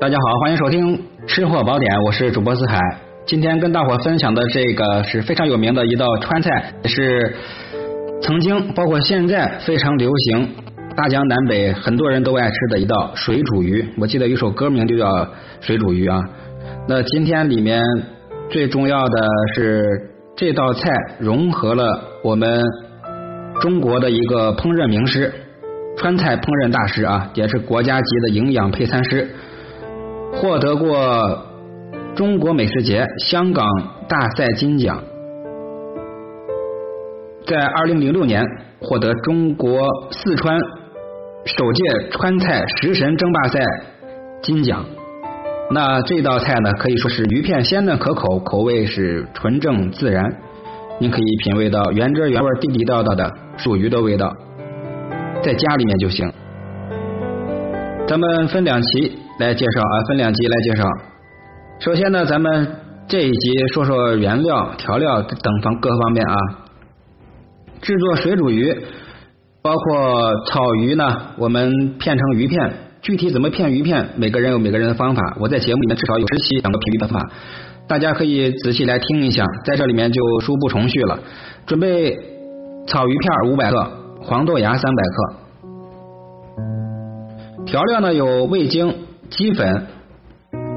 大家好，欢迎收听《吃货宝典》，我是主播四海。今天跟大伙分享的这个是非常有名的一道川菜，也是曾经包括现在非常流行，大江南北很多人都爱吃的一道水煮鱼。我记得有首歌名就叫水煮鱼啊。那今天里面最重要的是这道菜融合了我们中国的一个烹饪名师，川菜烹饪大师啊，也是国家级的营养配餐师。获得过中国美食节香港大赛金奖，在二零零六年获得中国四川首届川菜食神争霸赛金奖。那这道菜呢，可以说是鱼片鲜嫩可口，口味是纯正自然，您可以品味到原汁原味、地地道道的属鱼的味道，在家里面就行。咱们分两期。来介绍啊，分两集来介绍。首先呢，咱们这一集说说原料、调料等方各方面啊。制作水煮鱼，包括草鱼呢，我们片成鱼片。具体怎么片鱼片，每个人有每个人的方法。我在节目里面至少有十期讲过片鱼的方法，大家可以仔细来听一下，在这里面就书不重叙了。准备草鱼片五百克，黄豆芽三百克。调料呢有味精。鸡粉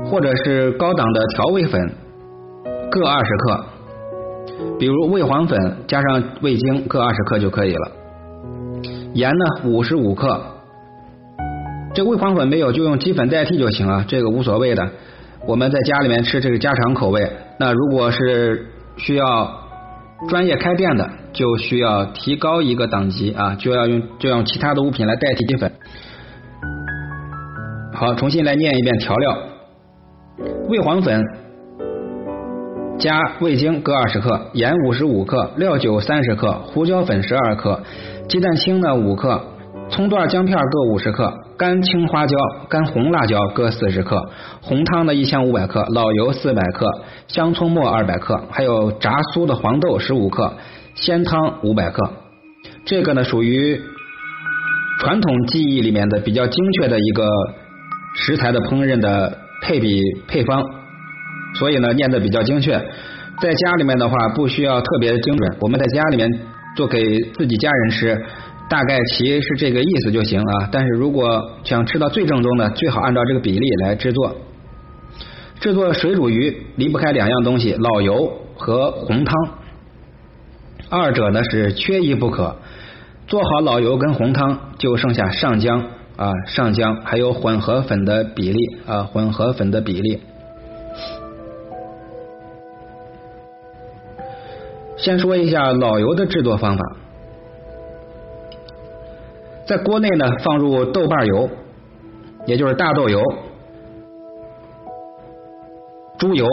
或者是高档的调味粉各二十克，比如味黄粉加上味精各二十克就可以了。盐呢五十五克，这味黄粉没有就用鸡粉代替就行了，这个无所谓的。我们在家里面吃这个家常口味，那如果是需要专业开店的，就需要提高一个等级啊，就要用就用其他的物品来代替鸡粉。好，重新来念一遍调料：味黄粉加味精各二十克，盐五十五克，料酒三十克，胡椒粉十二克，鸡蛋清呢五克，葱段姜片各五十克，干青花椒、干红辣椒各四十克，红汤呢一千五百克，老油四百克，香葱末二百克，还有炸酥的黄豆十五克，鲜汤五百克。这个呢属于传统技艺里面的比较精确的一个。食材的烹饪的配比配方，所以呢念的比较精确。在家里面的话不需要特别的精准，我们在家里面做给自己家人吃，大概其是这个意思就行啊。但是如果想吃到最正宗的，最好按照这个比例来制作。制作水煮鱼离不开两样东西：老油和红汤，二者呢是缺一不可。做好老油跟红汤，就剩下上浆。啊，上浆还有混合粉的比例啊，混合粉的比例。先说一下老油的制作方法，在锅内呢放入豆瓣油，也就是大豆油、猪油、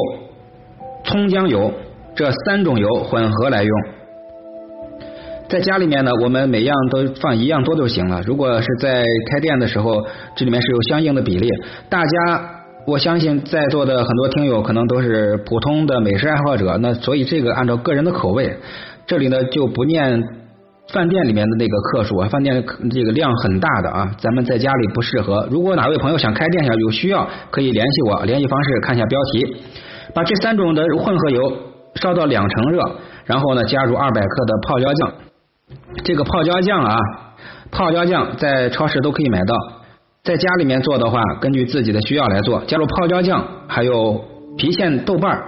葱姜油这三种油混合来用。在家里面呢，我们每样都放一样多就行了。如果是在开店的时候，这里面是有相应的比例。大家，我相信在座的很多听友可能都是普通的美食爱好者，那所以这个按照个人的口味，这里呢就不念饭店里面的那个克数啊，饭店这个量很大的啊，咱们在家里不适合。如果哪位朋友想开店，想有需要，可以联系我，联系方式看一下标题。把这三种的混合油烧到两成热，然后呢加入二百克的泡椒酱。这个泡椒酱啊，泡椒酱在超市都可以买到，在家里面做的话，根据自己的需要来做，加入泡椒酱，还有郫县豆瓣儿，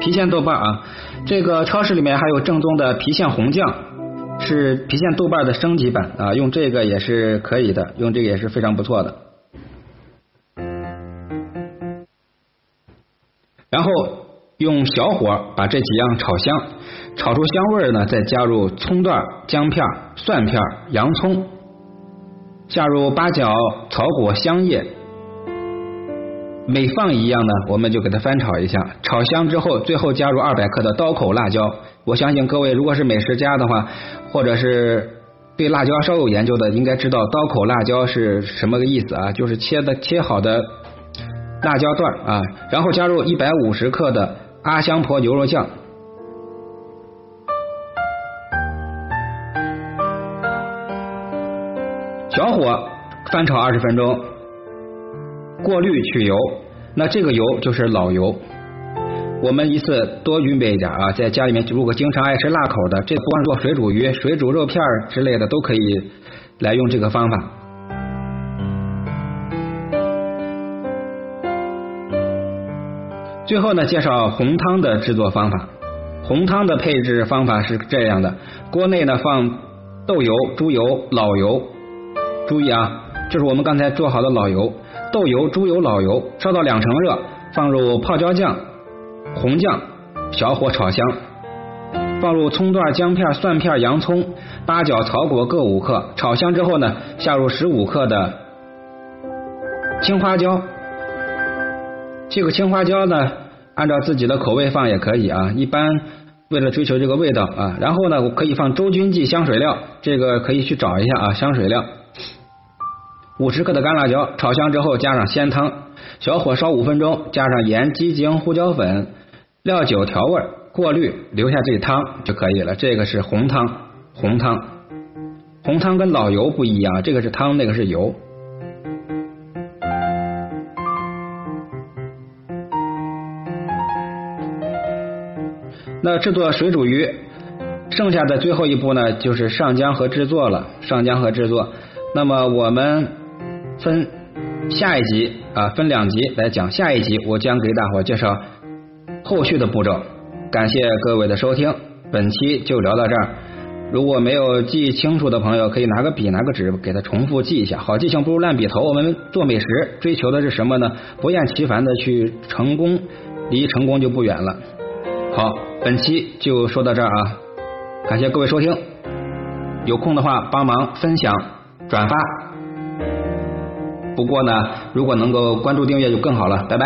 郫县豆瓣啊，这个超市里面还有正宗的郫县红酱，是郫县豆瓣的升级版啊，用这个也是可以的，用这个也是非常不错的。然后用小火把这几样炒香。炒出香味呢，再加入葱段、姜片、蒜片、洋葱，下入八角、草果、香叶，每放一样呢，我们就给它翻炒一下。炒香之后，最后加入二百克的刀口辣椒。我相信各位如果是美食家的话，或者是对辣椒稍有研究的，应该知道刀口辣椒是什么个意思啊？就是切的切好的辣椒段啊。然后加入一百五十克的阿香婆牛肉酱。小火翻炒二十分钟，过滤去油，那这个油就是老油。我们一次多预备一点啊，在家里面如果经常爱吃辣口的，这不管做水煮鱼、水煮肉片之类的，都可以来用这个方法。最后呢，介绍红汤的制作方法。红汤的配置方法是这样的：锅内呢放豆油、猪油、老油。注意啊，这是我们刚才做好的老油、豆油、猪油、老油，烧到两成热，放入泡椒酱、红酱，小火炒香。放入葱段、姜片、蒜片、洋葱、八角、草果各五克，炒香之后呢，下入十五克的青花椒。这个青花椒呢，按照自己的口味放也可以啊，一般为了追求这个味道啊。然后呢，我可以放周君记香水料，这个可以去找一下啊，香水料。五十克的干辣椒，炒香之后加上鲜汤，小火烧五分钟，加上盐、鸡精、胡椒粉、料酒调味，过滤，留下这汤就可以了。这个是红汤，红汤，红汤跟老油不一样，这个是汤，那个是油。那制作水煮鱼，剩下的最后一步呢，就是上浆和制作了。上浆和制作，那么我们。分下一集啊，分两集来讲。下一集我将给大伙介绍后续的步骤。感谢各位的收听，本期就聊到这儿。如果没有记清楚的朋友，可以拿个笔、拿个纸给他重复记一下。好记性不如烂笔头。我们做美食追求的是什么呢？不厌其烦的去成功，离成功就不远了。好，本期就说到这儿啊，感谢各位收听。有空的话帮忙分享、转发。不过呢，如果能够关注订阅就更好了，拜拜。